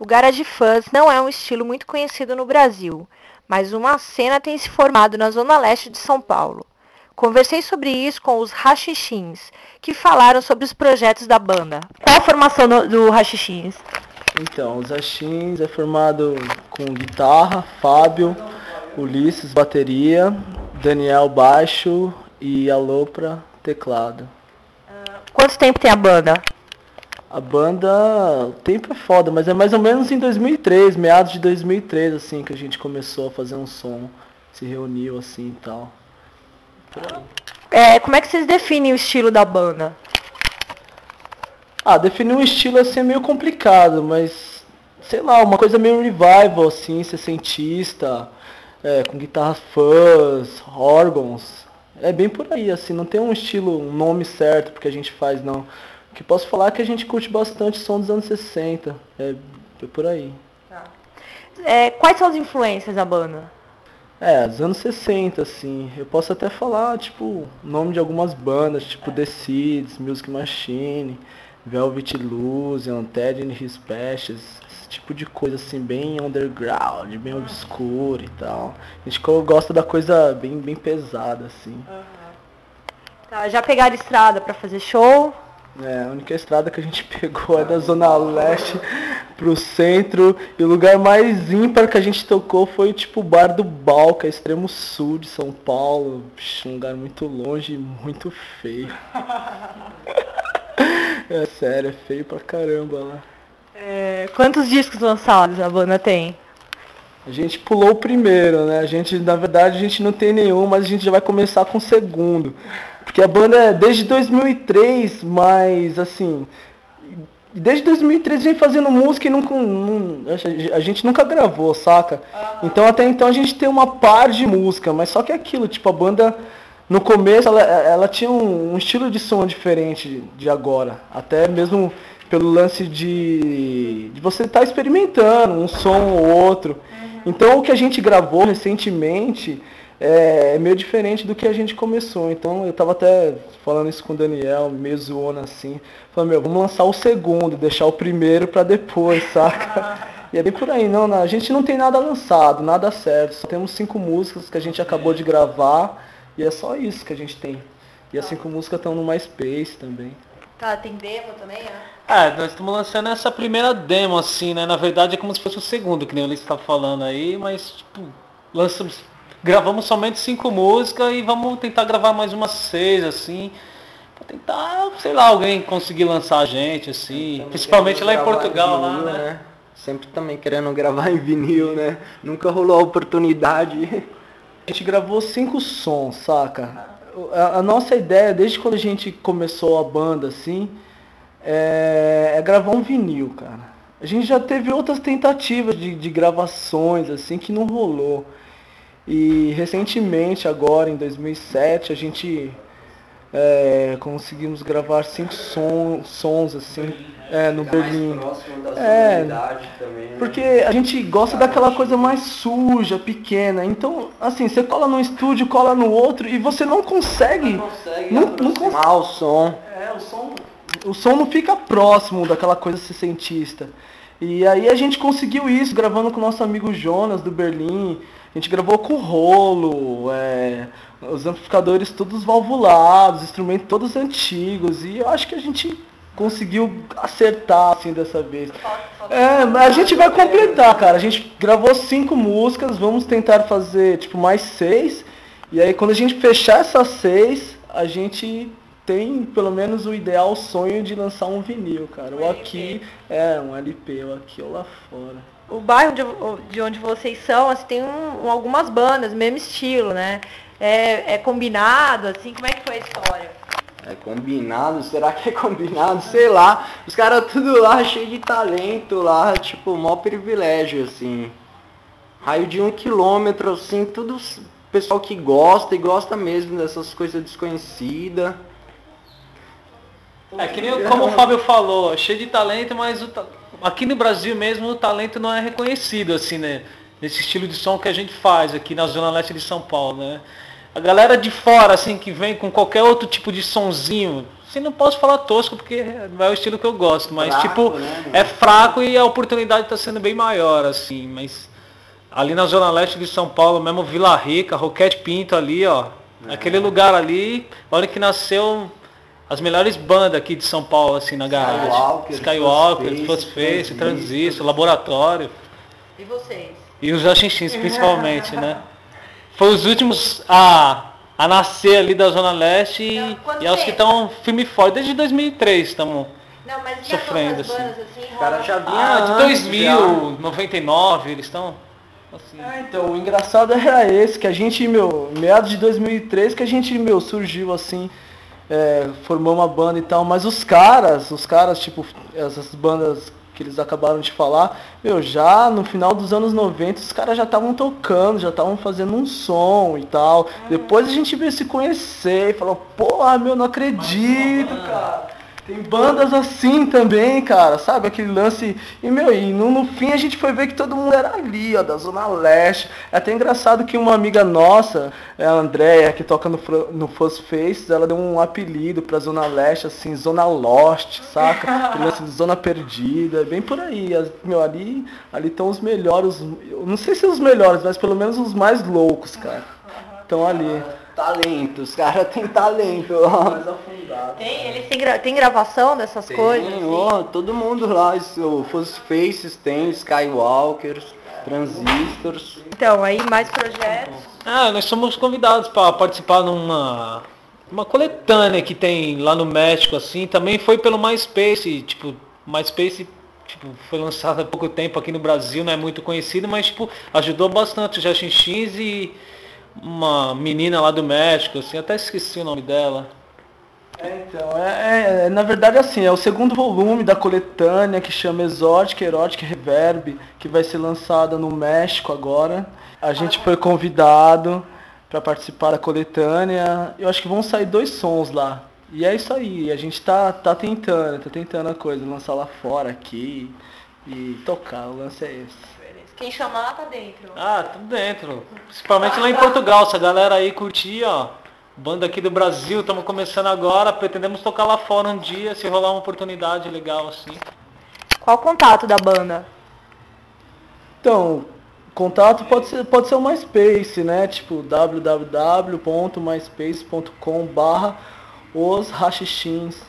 O garage fuzz não é um estilo muito conhecido no Brasil, mas uma cena tem se formado na zona leste de São Paulo. Conversei sobre isso com os Rachixins, que falaram sobre os projetos da banda. Qual a formação do, do Rachixins? Então, os Rachixins é formado com guitarra, Fábio, Ulisses, bateria, Daniel, baixo e Alopra, teclado. Quanto tempo tem a banda? A banda, o tempo é foda, mas é mais ou menos em 2003, meados de 2003, assim, que a gente começou a fazer um som, se reuniu assim e tal. É, como é que vocês definem o estilo da banda? Ah, definir um estilo assim é meio complicado, mas sei lá, uma coisa meio revival, assim, sessentista, é, com guitarras fãs, órgãos. É bem por aí, assim, não tem um estilo, um nome certo porque a gente faz, não. Que posso falar é que a gente curte bastante som dos anos 60. É, é por aí. É, quais são as influências da banda? É, dos anos 60, assim. Eu posso até falar, tipo, o nome de algumas bandas, tipo The Seeds, Music Machine, Velvet Illusion, Ted and His Patches, esse tipo de coisa assim, bem underground, bem obscuro e tal. A gente gosta da coisa bem, bem pesada, assim. Tá, já pegaram estrada pra fazer show? É, a única estrada que a gente pegou é da Zona Leste pro centro. E o lugar mais ímpar que a gente tocou foi tipo o Bar do Balca, extremo sul de São Paulo. Vixe, um lugar muito longe e muito feio. É sério, é feio pra caramba lá. É, quantos discos lançados a banda tem? A gente pulou o primeiro, né? A gente, na verdade, a gente não tem nenhum, mas a gente já vai começar com o segundo. Porque a banda é desde 2003, mas assim, desde 2003 a gente fazendo música e nunca, não, a gente nunca gravou, saca? Então até então a gente tem uma par de música, mas só que é aquilo, tipo, a banda no começo ela, ela tinha um, um estilo de som diferente de agora. Até mesmo pelo lance de, de você estar experimentando um som ou outro. Então o que a gente gravou recentemente é, é meio diferente do que a gente começou. Então eu tava até falando isso com o Daniel, meio zoando assim. Falando, meu, vamos lançar o segundo, deixar o primeiro pra depois, saca? E é bem por aí, não, não, a gente não tem nada lançado, nada certo. Só temos cinco músicas que a gente acabou de gravar e é só isso que a gente tem. E as cinco músicas estão no MySpace também. Tá, tem demo também, né? É, nós estamos lançando essa primeira demo, assim, né? Na verdade é como se fosse o segundo, que nem o Ulisses tá falando aí, mas, tipo, lançamos, gravamos somente cinco músicas e vamos tentar gravar mais umas seis, assim, pra tentar, sei lá, alguém conseguir lançar a gente, assim, principalmente lá em Portugal, lá, vinil, né? Sempre também querendo gravar em vinil, né? Nunca rolou a oportunidade. A gente gravou cinco sons, saca? A, nossa ideia, desde quando a gente começou a banda, assim, é, é gravar um vinil, cara. A gente já teve outras tentativas de, de gravações, assim, que não rolou. E recentemente, agora, em 2007, a gente é, conseguimos gravar cinco som, sons, assim, é, no Berlim. É, também, né? Porque a gente gosta daquela coisa mais suja, pequena. Então, assim, você cola num estúdio, cola no outro e você não consegue. consegue não, não aproximar o som. É, o som, o som não fica próximo daquela coisa sessentista. E aí a gente conseguiu isso gravando com o nosso amigo Jonas do Berlim. A gente gravou com rolo, é, os amplificadores todos valvulados, instrumentos todos antigos. E eu acho que a gente conseguiu acertar assim dessa vez. É, a gente vai completar, cara. A gente gravou cinco músicas, vamos tentar fazer tipo mais seis. E aí quando a gente fechar essas seis, a gente tem pelo menos o ideal sonho de lançar um vinil, cara. Ou aqui, é, um LP, ou aqui ou lá fora. O bairro de, de onde vocês são, assim, tem um- um- algumas bandas, mesmo estilo, né? É, é combinado, assim, como é que foi a história? É combinado? Será que é combinado? Sei lá. Os caras tudo lá cheio de talento lá, tipo, mó privilégio, assim. Raio de um quilômetro, assim, tudo pessoal que gosta e gosta mesmo dessas coisas desconhecidas. É que nem como o Fábio falou, cheio de talento, mas o ta- aqui no Brasil mesmo o talento não é reconhecido, assim, né? Nesse estilo de som que a gente faz aqui na Zona Leste de São Paulo, né? A galera de fora, assim, que vem com qualquer outro tipo de sonzinho, Assim, não posso falar tosco porque não é o estilo que eu gosto, mas Fraco, tipo, né, é fraco e a oportunidade está sendo bem maior, assim, mas ali na Zona Leste de São Paulo, mesmo Vila Rica, Roquete Pinto ali, ó. É. Aquele lugar ali, onde que nasceu as melhores bandas aqui de São Paulo, assim, na garagem. Skywalker, Skywalker, Ghostface, Transistor. Transistor, Laboratório. E vocês? E os Jachinchins, principalmente, né? Foi os últimos a, a nascer ali da Zona Leste e, Então, e é os que estão firme e forte. Desde 2003 estamos. Não, mas e as Sofrendo, assim. bandas, assim? O cara já vinha Ah, de antes, 2000, 99, eles estão. Assim. É, então, o engraçado era esse, que a gente, meu, meados de 2003, que a gente, meu, surgiu assim, é, formou uma banda e tal, mas os caras, os caras, tipo, essas bandas que eles acabaram de falar, meu, já no final dos anos 90 os caras já estavam tocando, já estavam fazendo um som e tal. Depois a gente veio se conhecer e falou, porra, meu, não acredito, cara. Tem bandas assim também, cara, sabe? Aquele lance. E, meu, e no, no fim a gente foi ver que todo mundo era ali, ó, da Zona Leste. É até engraçado que uma amiga nossa, é a Andrea, que toca no, no Fuzz Faces, ela deu um apelido pra Zona Leste, assim, Zona Lost, saca? Lance de Zona Perdida, bem por aí. As- meu, ali ali estão os melhores, não sei se os melhores, mas pelo menos os mais loucos, cara. Estão ali. Talento, os caras têm talento. ó. afundado. Tem, eles têm, gra- tem gravação dessas coisas? Tem, assim? ó, todo mundo lá, isso, o Fuzz Faces tem, Skywalkers, Transistors. Então, aí mais projetos. Ah, nós somos convidados para participar numa uma coletânea que tem lá no México, assim, também foi pelo MySpace, tipo, MySpace tipo, foi lançado há pouco tempo aqui no Brasil, não é muito conhecido, mas tipo, ajudou bastante o Justin X e uma menina lá do México, assim, até esqueci o nome dela. É, então, é, é- na verdade assim, é o segundo volume da coletânea que chama Exótica, Erótica Reverb, que vai ser lançada no México agora. A gente foi convidado para participar da coletânea. Eu acho que vão sair dois sons lá. E é isso aí, a gente tá, tá tentando, tá tentando a coisa, lançar lá fora aqui e tocar, o lance é esse. Quem chamar tá dentro. Ah, tudo dentro. Principalmente lá em Portugal, se a galera aí curtir, ó. Banda aqui do Brasil, estamos começando agora, pretendemos tocar lá fora um dia, se rolar uma oportunidade legal assim. Qual o contato da banda? Então, contato pode ser, pode ser o MySpace, né? Tipo www.myspace.com barra os rachixins.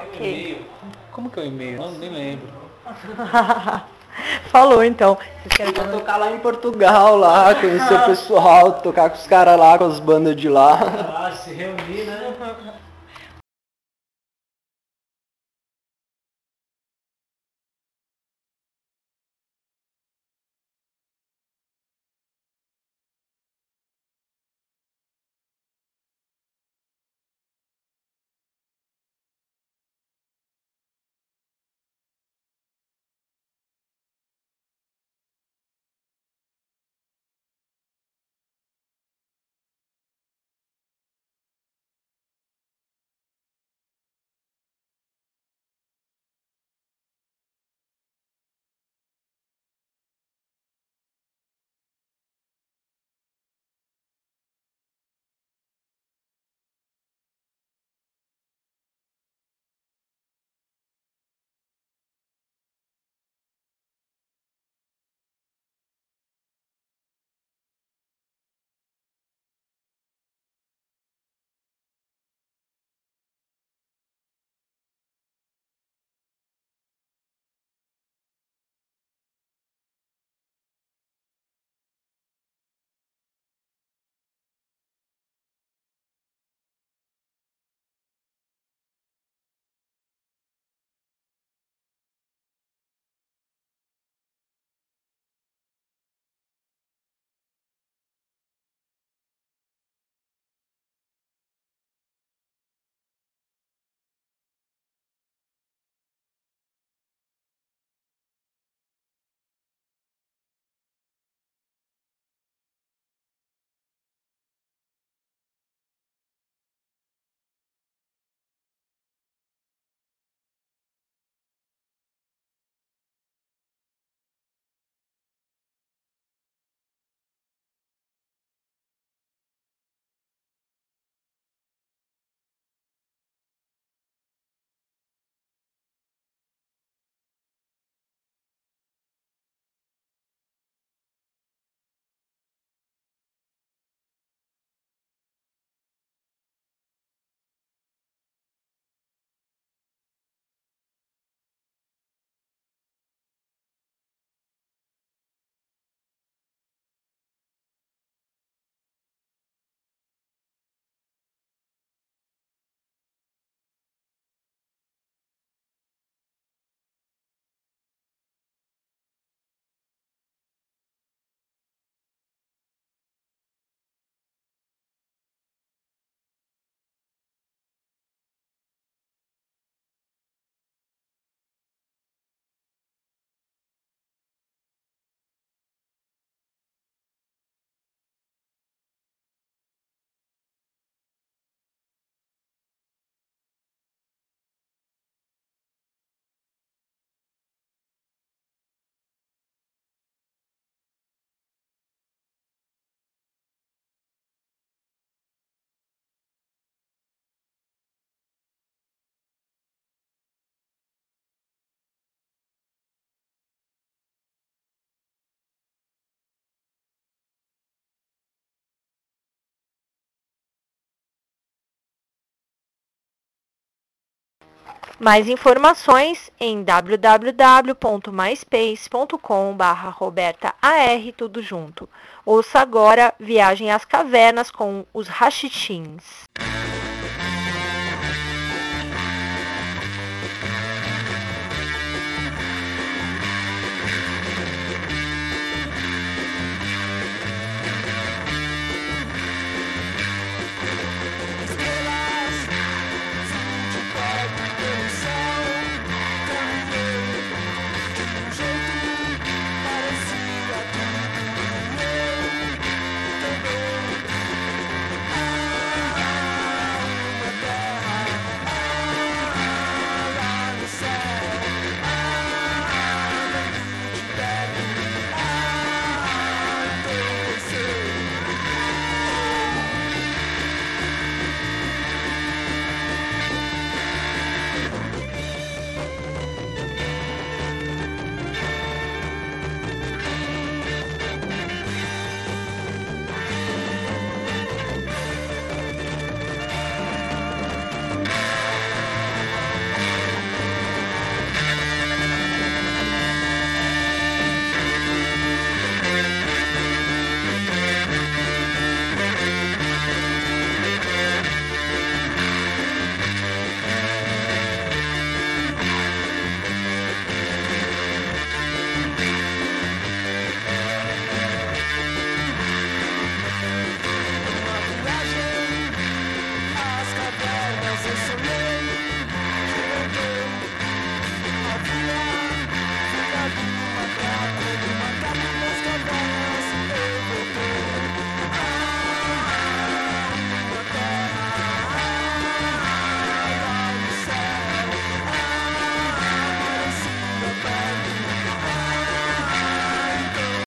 Ok. Como que é o e-mail? Não, nem lembro. Falou então. Vocês querem tocar lá em Portugal, lá, conhecer o pessoal, tocar com os caras lá, com as bandas de lá. Ah, se reunir, né? Mais informações em www.myspace.com.br robertaar tudo junto. Ouça agora Viagem às Cavernas com os Rachitins.